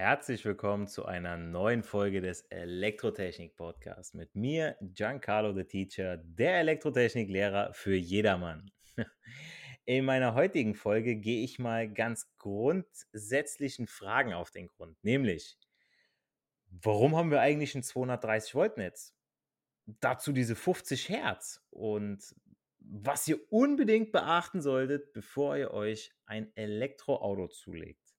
Herzlich willkommen zu einer neuen Folge des Elektrotechnik Podcasts mit mir, Giancarlo the Teacher, der Elektrotechniklehrer für jedermann. In meiner heutigen Folge gehe ich mal ganz grundsätzlichen Fragen auf den Grund, nämlich, warum haben wir eigentlich ein 230 Volt Netz? Dazu diese 50 Hertz und was ihr unbedingt beachten solltet, bevor ihr euch ein Elektroauto zulegt.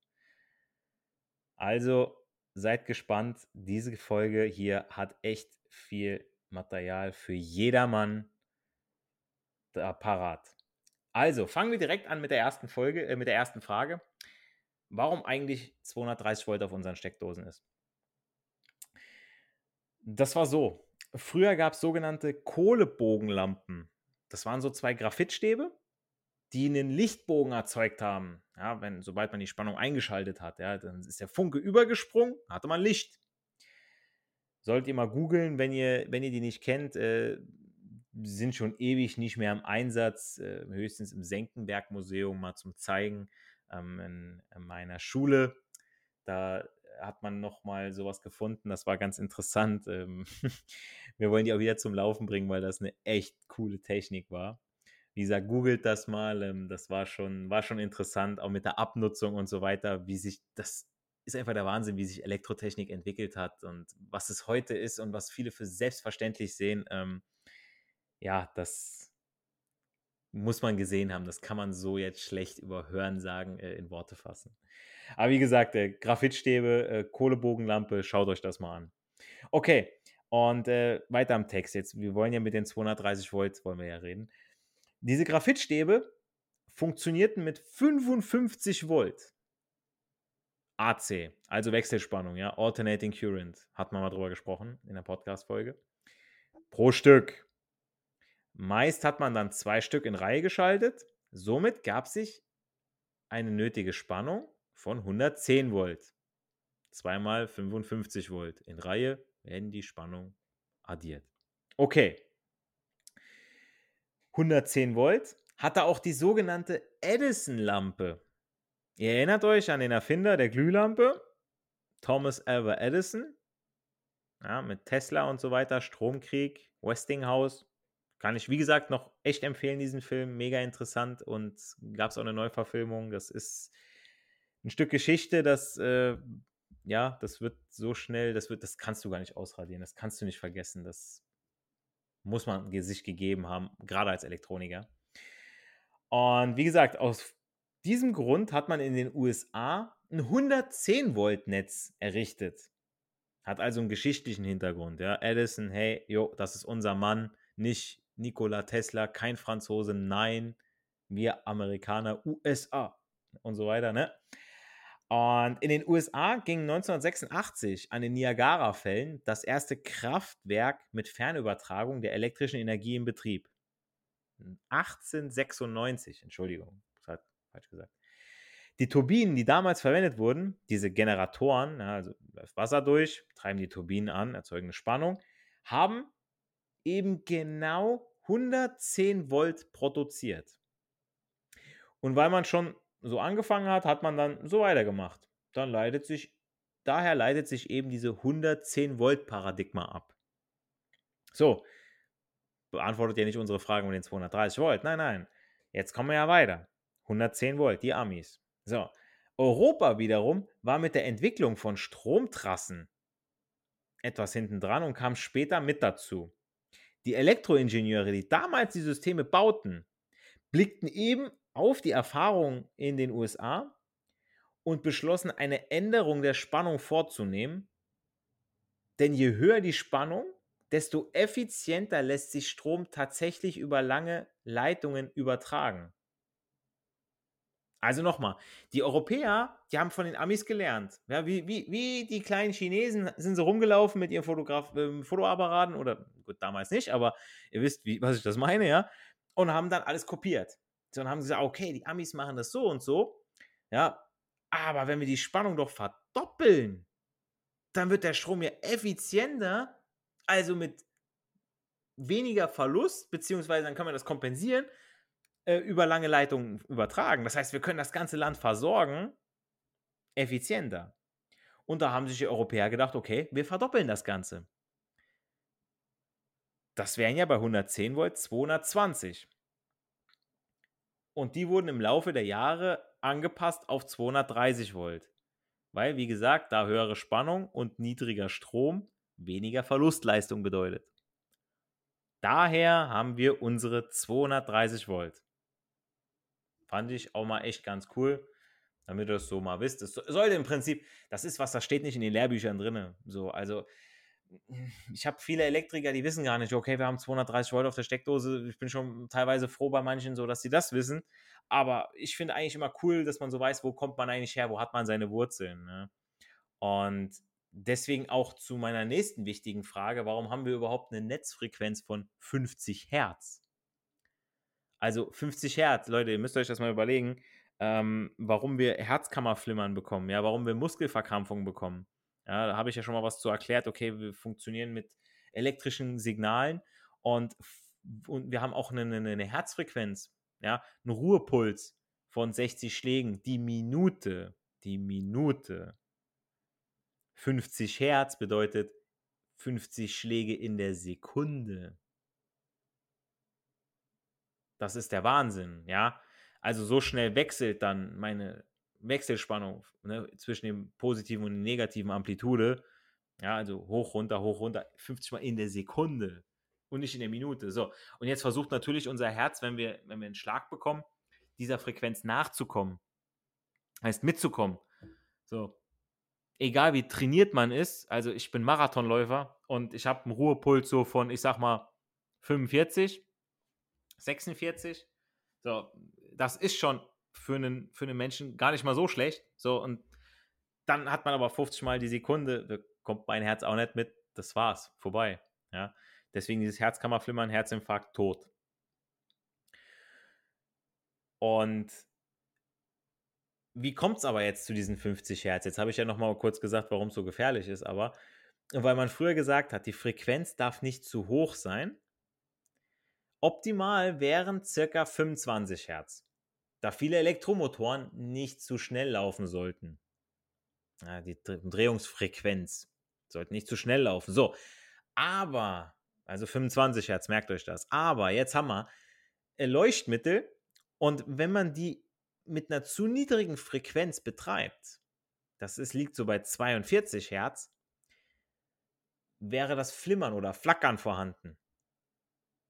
Also seid gespannt. Diese Folge hier hat echt viel Material für jedermann da parat. Also fangen wir direkt an mit der ersten Folge, äh, mit der ersten Frage. Warum eigentlich 230 Volt auf unseren Steckdosen ist? Das war so. Früher gab es sogenannte Kohlebogenlampen. Das waren so zwei Graphitstäbe die einen Lichtbogen erzeugt haben. Ja, wenn, sobald man die Spannung eingeschaltet hat, ja, dann ist der Funke übergesprungen, hatte man Licht. Sollt ihr mal googeln, wenn ihr, wenn ihr die nicht kennt, äh, sind schon ewig nicht mehr im Einsatz, äh, höchstens im Senckenberg-Museum mal zum Zeigen ähm, in, in, meiner Schule. Da hat man noch mal sowas gefunden, das war ganz interessant. Ähm, wir wollen die auch wieder zum Laufen bringen, weil das eine echt coole Technik war. Wie gesagt, googelt das mal. Ähm, das war schon, war schon interessant, auch mit der Abnutzung und so weiter, wie sich das ist einfach der Wahnsinn, wie sich Elektrotechnik entwickelt hat und was es heute ist und was viele für selbstverständlich sehen. Ähm, ja, das muss man gesehen haben. Das kann man so jetzt schlecht über Hören sagen, äh, in Worte fassen. Aber wie gesagt, äh, Graphitstäbe, äh, Kohlebogenlampe, schaut euch das mal an. Okay, und äh, weiter am Text jetzt. Wir wollen ja mit den 230 Volt, wollen wir ja reden. Diese Graphitstäbe funktionierten mit 55 Volt. AC, also Wechselspannung, ja, Alternating Current, hat man mal drüber gesprochen in der Podcast-Folge. Pro Stück. Meist hat man dann zwei Stück in Reihe geschaltet. Somit gab sich eine nötige Spannung von 110 Volt. Zweimal 55 Volt. In Reihe werden die Spannung addiert. Okay. 110 Volt, hatte auch die sogenannte Edison-Lampe. Ihr erinnert euch an den Erfinder der Glühlampe, Thomas Alva Edison, ja, mit Tesla und so weiter, Stromkrieg, Westinghouse. Kann ich, wie gesagt, noch echt empfehlen, diesen Film. Mega interessant und gab es auch eine Neuverfilmung. Das ist ein Stück Geschichte, das, äh, ja, das wird so schnell, das wird, das kannst du gar nicht ausradieren, das kannst du nicht vergessen. Das muss man sich gegeben haben, gerade als Elektroniker. Und wie gesagt, aus diesem Grund hat man in den USA ein 110 Volt Netz errichtet. Hat also einen geschichtlichen Hintergrund. Ja. Edison, hey, jo, das ist unser Mann, nicht Nikola Tesla, kein Franzose, nein, wir Amerikaner, USA und so weiter. Ne? Und in den USA ging 1986 an den Niagara-Fällen das erste Kraftwerk mit Fernübertragung der elektrischen Energie in Betrieb. 1896, Entschuldigung, hat falsch gesagt. Die Turbinen, die damals verwendet wurden, diese Generatoren, also läuft Wasser durch, treiben die Turbinen an, erzeugen eine Spannung, haben eben genau 110 Volt produziert. Und weil man schon so angefangen hat, hat man dann so weitergemacht. Dann leitet sich, daher leitet sich eben diese 110 Volt Paradigma ab. So, beantwortet ja nicht unsere Fragen um den 230 Volt. Nein, nein. Jetzt kommen wir ja weiter. 110 Volt, die Amis. So, Europa wiederum war mit der Entwicklung von Stromtrassen etwas hinten dran und kam später mit dazu. Die Elektroingenieure, die damals die Systeme bauten, blickten eben auf die Erfahrung in den USA und beschlossen, eine Änderung der Spannung vorzunehmen. Denn je höher die Spannung, desto effizienter lässt sich Strom tatsächlich über lange Leitungen übertragen. Also nochmal, die Europäer, die haben von den Amis gelernt. Ja, wie, wie, wie die kleinen Chinesen sind sie rumgelaufen mit ihren Fotograf äh, Fotoapparaten oder gut, damals nicht, aber ihr wisst, wie, was ich das meine, ja, und haben dann alles kopiert. So, dann haben gesagt, okay, die Amis machen das so und so, ja, aber wenn wir die Spannung doch verdoppeln, dann wird der Strom ja effizienter, also mit weniger Verlust, beziehungsweise dann kann man das kompensieren, äh, über lange Leitungen übertragen. Das heißt, wir können das ganze Land versorgen, effizienter. Und da haben sich die Europäer gedacht, okay, wir verdoppeln das Ganze. Das wären ja bei 110 Volt 220. Und die wurden im Laufe der Jahre angepasst auf 230 Volt. Weil, wie gesagt, da höhere Spannung und niedriger Strom weniger Verlustleistung bedeutet. Daher haben wir unsere 230 Volt. Fand ich auch mal echt ganz cool, damit ihr das so mal wisst. Es sollte im Prinzip, das ist was, das steht nicht in den Lehrbüchern drin. So, also ich habe viele Elektriker, die wissen gar nicht, okay, wir haben 230 Volt auf der Steckdose. Ich bin schon teilweise froh bei manchen so, dass sie das wissen. Aber ich finde eigentlich immer cool, dass man so weiß, wo kommt man eigentlich her, wo hat man seine Wurzeln. Ne? Und deswegen auch zu meiner nächsten wichtigen Frage, warum haben wir überhaupt eine Netzfrequenz von 50 Hertz? Also 50 Hertz, Leute, ihr müsst euch das mal überlegen, ähm, warum wir Herzkammerflimmern bekommen, ja, warum wir Muskelverkrampfungen bekommen. Ja, da habe ich ja schon mal was zu erklärt. Okay, wir funktionieren mit elektrischen Signalen und, und wir haben auch eine, eine, Herzfrequenz, ja, einen Ruhepuls von 60 Schlägen die Minute, die Minute. 50 Hertz bedeutet 50 Schläge in der Sekunde. Das ist der Wahnsinn, ja. Also so schnell wechselt dann meine Wechselspannung ne, zwischen dem positiven und der negativen Amplitude. Ja, also hoch, runter, hoch, runter, 50 Mal in der Sekunde und nicht in der Minute. So, und jetzt versucht natürlich unser Herz, wenn wir, wenn wir einen Schlag bekommen, dieser Frequenz nachzukommen. Heißt mitzukommen. So, egal wie trainiert man ist, also ich bin Marathonläufer und ich habe einen Ruhepuls so von, ich sag mal, 45, 46. So, das ist schon für einen, für einen Menschen gar nicht mal so schlecht. So, und dann hat man aber 50 Mal die Sekunde, da kommt mein Herz auch nicht mit, das war's, vorbei. Ja, deswegen dieses Herzkammerflimmern, Herzinfarkt, tot. Und wie kommt es aber jetzt zu diesen 50 Hertz? Jetzt habe ich ja noch mal kurz gesagt, warum es so gefährlich ist, aber weil man früher gesagt hat, die Frequenz darf nicht zu hoch sein. Optimal wären circa 25 Hertz da viele Elektromotoren nicht zu schnell laufen sollten. Ja, die Drehungsfrequenz sollte nicht zu schnell laufen. So, aber, also 25 Hertz, merkt euch das. Aber jetzt haben wir äh, Leuchtmittel und wenn man die mit einer zu niedrigen Frequenz betreibt, das ist, liegt so bei 42 Hertz, wäre das Flimmern oder Flackern vorhanden.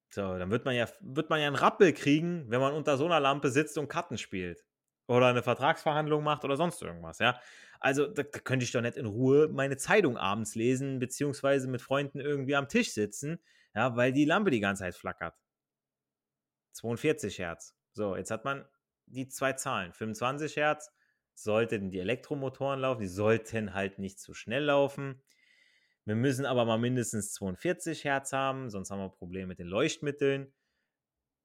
So, dann wird man ja, wird man ja einen Rappel kriegen, wenn man unter so einer Lampe sitzt und Karten spielt. Oder eine Vertragsverhandlung macht oder sonst irgendwas, ja. Also, da, da könnte ich doch nicht in Ruhe meine Zeitung abends lesen, beziehungsweise mit Freunden irgendwie am Tisch sitzen, ja, weil die Lampe die ganze Zeit flackert. 42 Hertz. So, jetzt hat man die zwei Zahlen. 25 Hertz sollten die Elektromotoren laufen, die sollten halt nicht zu schnell laufen. Wir müssen aber mal mindestens 42 Hertz haben, sonst haben wir Probleme mit den Leuchtmitteln.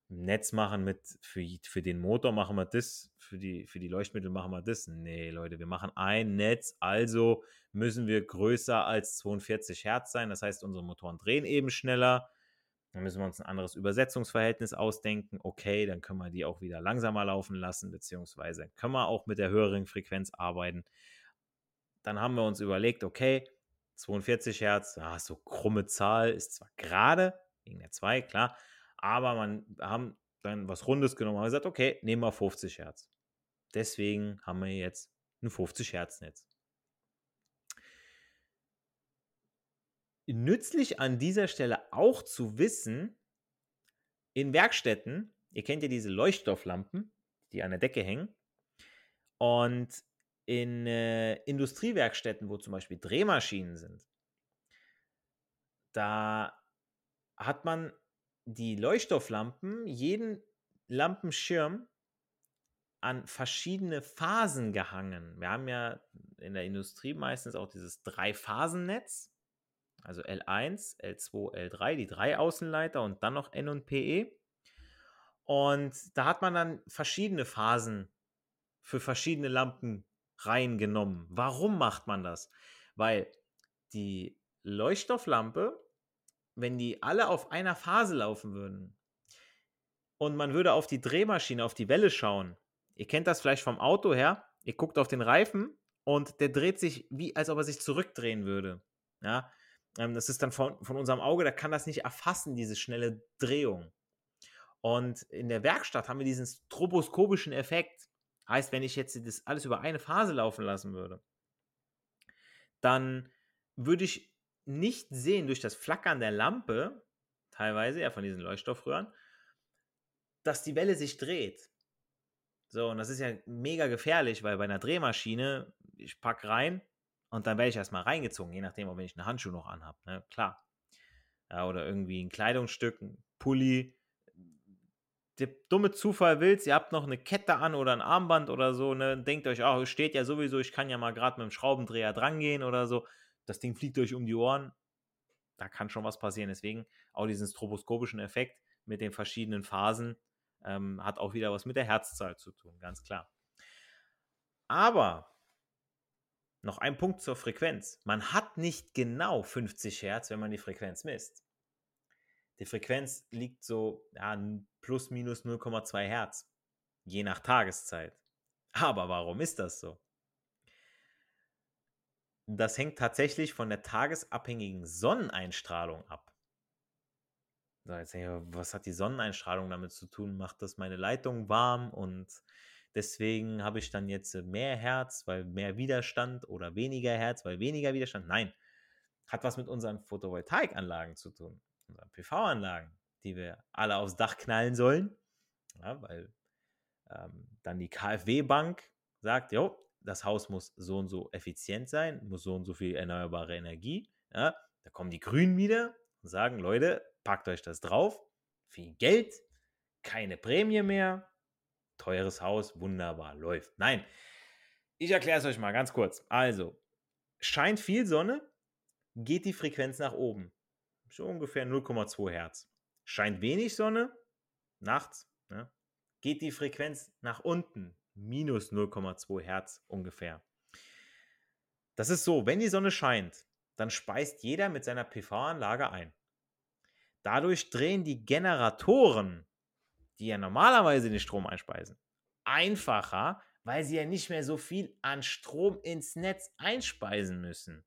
Netz machen mit, für, für den Motor machen wir das, für die, für die Leuchtmittel machen wir das. Nee, Leute, wir machen ein Netz, also müssen wir größer als 42 Hertz sein. Das heißt, unsere Motoren drehen eben schneller. Dann müssen wir uns ein anderes Übersetzungsverhältnis ausdenken. Okay, dann können wir die auch wieder langsamer laufen lassen, beziehungsweise können wir auch mit der höheren Frequenz arbeiten. Dann haben wir uns überlegt, okay, 42 Hertz, ah, so krumme Zahl, ist zwar gerade, wegen der 2, klar, aber man haben dann was Rundes genommen und gesagt, okay, nehmen wir 50 Hertz. Deswegen haben wir jetzt ein 50 Hertz Netz. nützlich an dieser Stelle auch zu wissen, in Werkstätten, ihr kennt ja diese Leuchtstofflampen, die an der Decke hängen, und in äh, Industriewerkstätten, wo zum Beispiel Drehmaschinen sind, da hat man die Leuchtstofflampen, jeden Lampenschirm an verschiedene Phasen gehangen. Wir haben ja in der Industrie meistens auch dieses Drei-Phasen-Netz, also L1, L2, L3, die drei Außenleiter und dann noch N und PE. Und da hat man dann verschiedene Phasen für verschiedene Lampen reingenommen. Warum macht man das? Weil die Leuchtstofflampe, wenn die alle auf einer Phase laufen würden und man würde auf die Drehmaschine, auf die Welle schauen, ihr kennt das vielleicht vom Auto her, ihr guckt auf den Reifen und der dreht sich wie, als ob er sich zurückdrehen würde. Ja, ähm, das ist dann von, von unserem Auge, da kann das nicht erfassen, diese schnelle Drehung. Und in der Werkstatt haben wir diesen stroboskopischen Effekt. Heißt, wenn ich jetzt das alles über eine Phase laufen lassen würde, dann würde ich nicht sehen durch das Flackern der Lampe, teilweise ja von diesen Leuchtstoffröhren, dass die Welle sich dreht. So, und das ist ja mega gefährlich, weil bei einer Drehmaschine, ich packe rein und dann werde ich erstmal reingezogen, je nachdem, ob ich einen Handschuh noch anhabe, ne? Klar. Ja, oder irgendwie ein Kleidungsstück, ein Pulli, der dumme Zufall willst, ihr habt noch eine Kette an oder ein Armband oder so, ne, denkt euch, ach, oh, steht ja sowieso, ich kann ja mal gerade mit dem Schraubendreher drangehen oder so. Das Ding fliegt euch um die Ohren. Da kann schon was passieren. Deswegen auch diesen stroboskopischen Effekt mit den verschiedenen Phasen ähm, hat auch wieder was mit der Herzzahl zu tun, ganz klar. Aber noch ein Punkt zur Frequenz. Man hat nicht genau 50 Hertz, wenn man die Frequenz misst. Die Frequenz liegt so ja, plus minus 0,2 Hertz, je nach Tageszeit. Aber warum ist das so? Das hängt tatsächlich von der tagesabhängigen Sonneneinstrahlung ab. So, jetzt, was hat die Sonneneinstrahlung damit zu tun? Macht das meine Leitung warm und deswegen habe ich dann jetzt mehr Hertz, weil mehr Widerstand oder weniger Hertz, weil weniger Widerstand? Nein, hat was mit unseren Photovoltaikanlagen zu tun unseren PV-Anlagen, die wir alle aufs Dach knallen sollen, ja, weil ähm, dann die KfW-Bank sagt, jo, das Haus muss so und so effizient sein, muss so und so viel erneuerbare Energie. Ja, da kommen die Grünen wieder und sagen, Leute, packt euch das drauf, viel Geld, keine Prämie mehr, teures Haus, wunderbar, läuft. Nein, ich erkläre es euch mal ganz kurz. Also, scheint viel Sonne, geht die Frequenz nach oben so ungefähr 0,2 Hertz. Scheint wenig Sonne, nachts, ne, geht die Frequenz nach unten, minus 0,2 Hertz ungefähr. Das ist so, wenn die Sonne scheint, dann speist jeder mit seiner PV-Anlage ein. Dadurch drehen die Generatoren, die ja normalerweise den Strom einspeisen, einfacher, weil sie ja nicht mehr so viel an Strom ins Netz einspeisen müssen.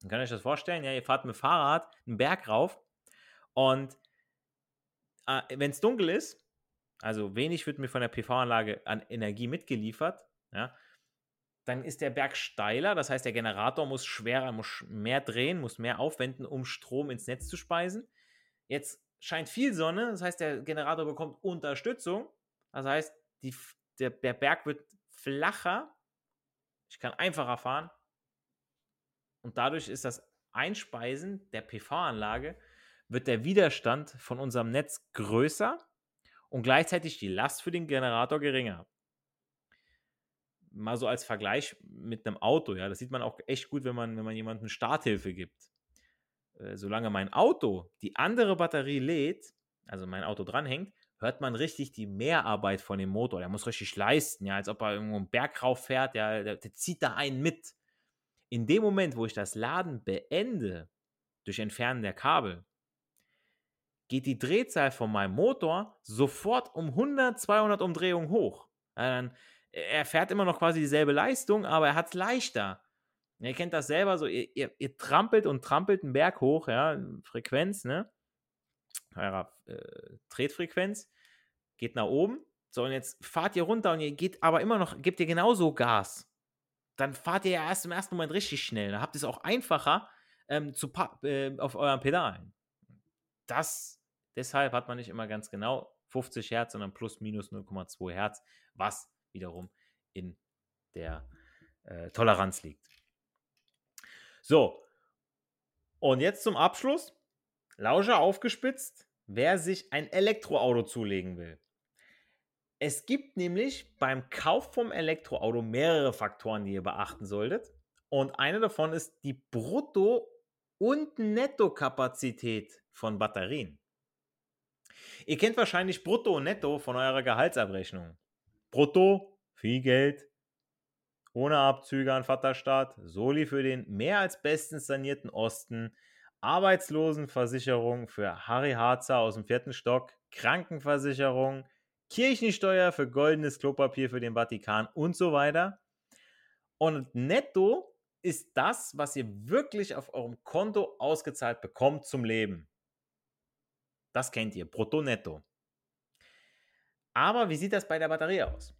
Dann könnt ihr euch das vorstellen, ja, ihr fahrt mit dem Fahrrad einen Berg rauf und äh, wenn es dunkel ist, also wenig wird mir von der PV-Anlage an Energie mitgeliefert, ja, dann ist der Berg steiler, das heißt, der Generator muss schwerer, muss mehr drehen, muss mehr aufwenden, um Strom ins Netz zu speisen. Jetzt scheint viel Sonne, das heißt, der Generator bekommt Unterstützung, das heißt, die, der, der Berg wird flacher, ich kann einfacher fahren, und dadurch ist das Einspeisen der PV-Anlage, wird der Widerstand von unserem Netz größer und gleichzeitig die Last für den Generator geringer. Mal so als Vergleich mit einem Auto, ja, das sieht man auch echt gut, wenn man, wenn man jemandem Starthilfe gibt. Äh, solange mein Auto die andere Batterie lädt, also mein Auto dranhängt, hört man richtig die Mehrarbeit von dem Motor. Der muss richtig leisten, ja, als ob er irgendwo einen Berg rauf fährt, ja, der, der zieht da einen mit in dem Moment, wo ich das Laden beende, durch Entfernen der Kabel, geht die Drehzahl von meinem Motor sofort um 100, 200 Umdrehungen hoch. er fährt immer noch quasi dieselbe Leistung, aber er hat es leichter. Ihr kennt das selber so, ihr, ihr, ihr, trampelt und trampelt einen Berg hoch, ja, Frequenz, ne? Eurer äh, Tretfrequenz geht nach oben. So, und jetzt fahrt ihr runter und ihr geht aber immer noch, gebt ihr genauso Gas dann fahrt ihr ja erst im ersten Moment richtig schnell. Dann habt ihr es auch einfacher, ähm, zu äh, auf euren Pedalen. Das, deshalb hat man nicht immer ganz genau 50 Hertz, sondern plus minus 0,2 Hertz, was wiederum in der äh, Toleranz liegt. So, und jetzt zum Abschluss. Lauscher aufgespitzt, wer sich ein Elektroauto zulegen will. Es gibt nämlich beim Kauf vom Elektroauto mehrere Faktoren, die ihr beachten solltet. Und eine davon ist die Brutto- und Nettokapazität von Batterien. Ihr kennt wahrscheinlich Brutto und Netto von eurer Gehaltsabrechnung. Brutto, viel Geld, ohne Abzüge an Vaterstaat, Soli für den mehr als bestens sanierten Osten, Arbeitslosenversicherung für Harry Harzer aus dem vierten Stock, Krankenversicherung, Kirchensteuer für goldenes Klopapier für den Vatikan und so weiter. Und netto ist das, was ihr wirklich auf eurem Konto ausgezahlt bekommt zum Leben. Das kennt ihr, brutto netto. Aber wie sieht das bei der Batterie aus?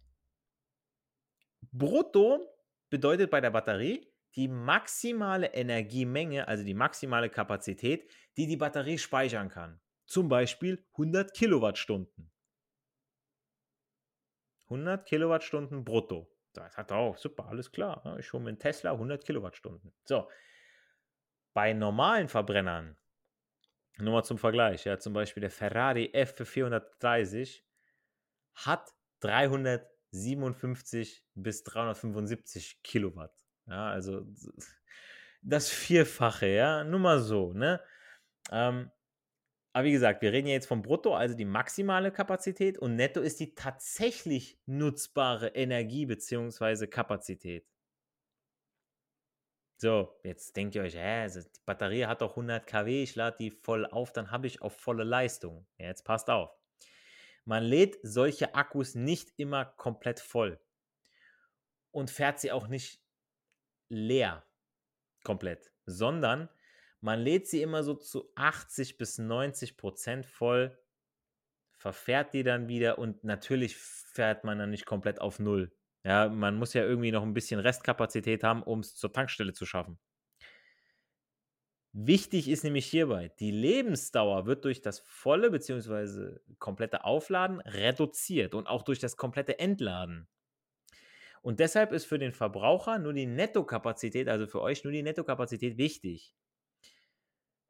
Brutto bedeutet bei der Batterie die maximale Energiemenge, also die maximale Kapazität, die die Batterie speichern kann. Zum Beispiel 100 Kilowattstunden. 100 Kilowattstunden brutto. Das hat auch, super, alles klar. Ne? Ich hole mir einen Tesla 100 Kilowattstunden. So. Bei normalen Verbrennern, nur mal zum Vergleich, ja, zum Beispiel der Ferrari F430 hat 357 bis 375 Kilowatt. Ja, also das Vierfache, ja, nur mal so, ne? Ähm, aber wie gesagt, wir reden ja jetzt vom Brutto, also die maximale Kapazität und Netto ist die tatsächlich nutzbare Energie bzw. Kapazität. So, jetzt denkt ihr euch, hä, also die Batterie hat doch 100 kW, ich lade die voll auf, dann habe ich auch volle Leistung. Ja, jetzt passt auf. Man lädt solche Akkus nicht immer komplett voll und fährt sie auch nicht leer komplett, sondern man lädt sie immer so zu 80 bis 90 Prozent voll, verfährt die dann wieder und natürlich fährt man dann nicht komplett auf Null. Ja, man muss ja irgendwie noch ein bisschen Restkapazität haben, um es zur Tankstelle zu schaffen. Wichtig ist nämlich hierbei, die Lebensdauer wird durch das volle bzw. komplette Aufladen reduziert und auch durch das komplette Entladen. Und deshalb ist für den Verbraucher nur die Nettokapazität, also für euch nur die Nettokapazität wichtig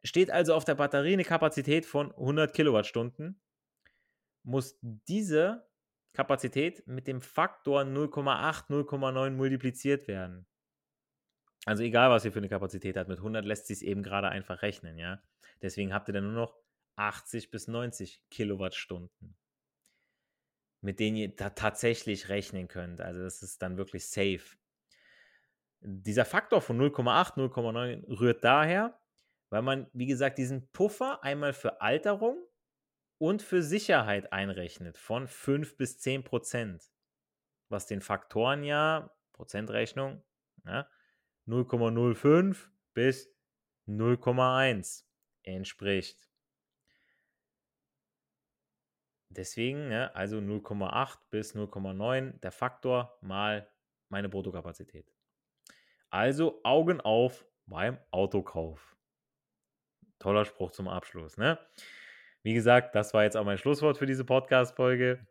steht also auf der Batterie eine Kapazität von 100 Kilowattstunden, muss diese Kapazität mit dem Faktor 0,8, 0,9 multipliziert werden. Also egal, was ihr für eine Kapazität habt, mit 100 lässt sich es eben gerade einfach rechnen, ja. Deswegen habt ihr dann nur noch 80 bis 90 Kilowattstunden, mit denen ihr da tatsächlich rechnen könnt. Also das ist dann wirklich safe. Dieser Faktor von 0,8, 0,9 rührt daher, weil man, wie gesagt, diesen Puffer einmal für Alterung und für Sicherheit einrechnet von 5 bis 10 Prozent, was den Faktoren ja, Prozentrechnung, ja, 0,05 bis 0,1 entspricht. Deswegen, ja, also 0,8 bis 0,9 der Faktor mal meine Bruttokapazität. Also Augen auf beim Autokauf. Toller Spruch zum Abschluss, ne? Wie gesagt, das war jetzt auch mein Schlusswort für diese Podcast-Folge.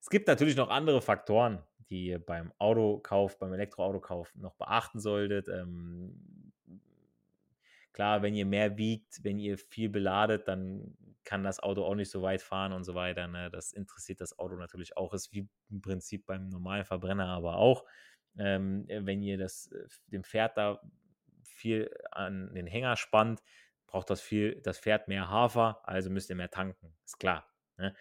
Es gibt natürlich noch andere Faktoren, die ihr beim Autokauf, beim Elektroautokauf noch beachten solltet. Ähm, klar, wenn ihr mehr wiegt, wenn ihr viel beladet, dann kann das Auto auch nicht so weit fahren und so weiter. Ne? Das interessiert das Auto natürlich auch. Ist wie im Prinzip beim normalen Verbrenner aber auch. Ähm, wenn ihr das, äh, dem Pferd da viel an den Hänger spannt, braucht das, viel, das Pferd mehr Hafer, also müsst ihr mehr tanken. Ist klar. Ne?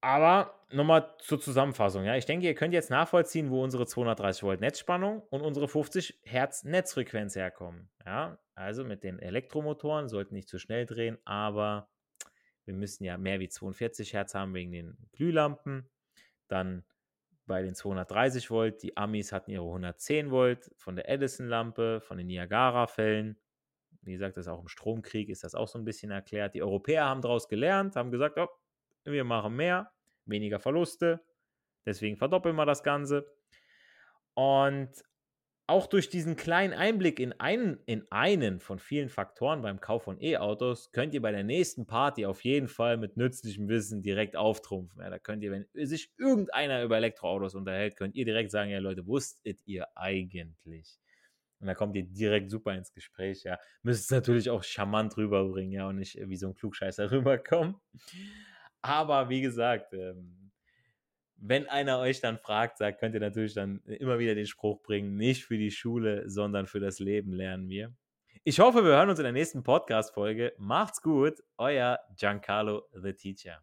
Aber nochmal zur Zusammenfassung. Ja, ich denke, ihr könnt jetzt nachvollziehen, wo unsere 230 Volt Netzspannung und unsere 50 Hertz Netzfrequenz herkommen. Ja, also mit den Elektromotoren sollten nicht zu schnell drehen, aber wir müssen ja mehr wie 42 Hertz haben wegen den Glühlampen. Dann bei den 230 Volt, die Amis hatten ihre 110 Volt von der Edison-Lampe, von den Niagara-Fällen. Wie gesagt, das ist auch im Stromkrieg ist das auch so ein bisschen erklärt. Die Europäer haben daraus gelernt, haben gesagt, oh, wir machen mehr, weniger Verluste, deswegen verdoppeln wir das Ganze. Und auch durch diesen kleinen Einblick in einen, in einen von vielen Faktoren beim Kauf von E-Autos könnt ihr bei der nächsten Party auf jeden Fall mit nützlichem Wissen direkt auftrumpfen. Ja, da könnt ihr, wenn sich irgendeiner über Elektroautos unterhält, könnt ihr direkt sagen, ja Leute, wusstet ihr eigentlich? Und da kommt ihr direkt super ins Gespräch, ja. Müsst es natürlich auch charmant rüberbringen, ja, und nicht wie so ein Klugscheißer rüberkommen. Aber wie gesagt, ähm, wenn einer euch dann fragt, sagt, könnt ihr natürlich dann immer wieder den Spruch bringen, nicht für die Schule, sondern für das Leben lernen wir. Ich hoffe, wir hören uns in der nächsten Podcast-Folge. Macht's gut, euer Giancarlo the Teacher.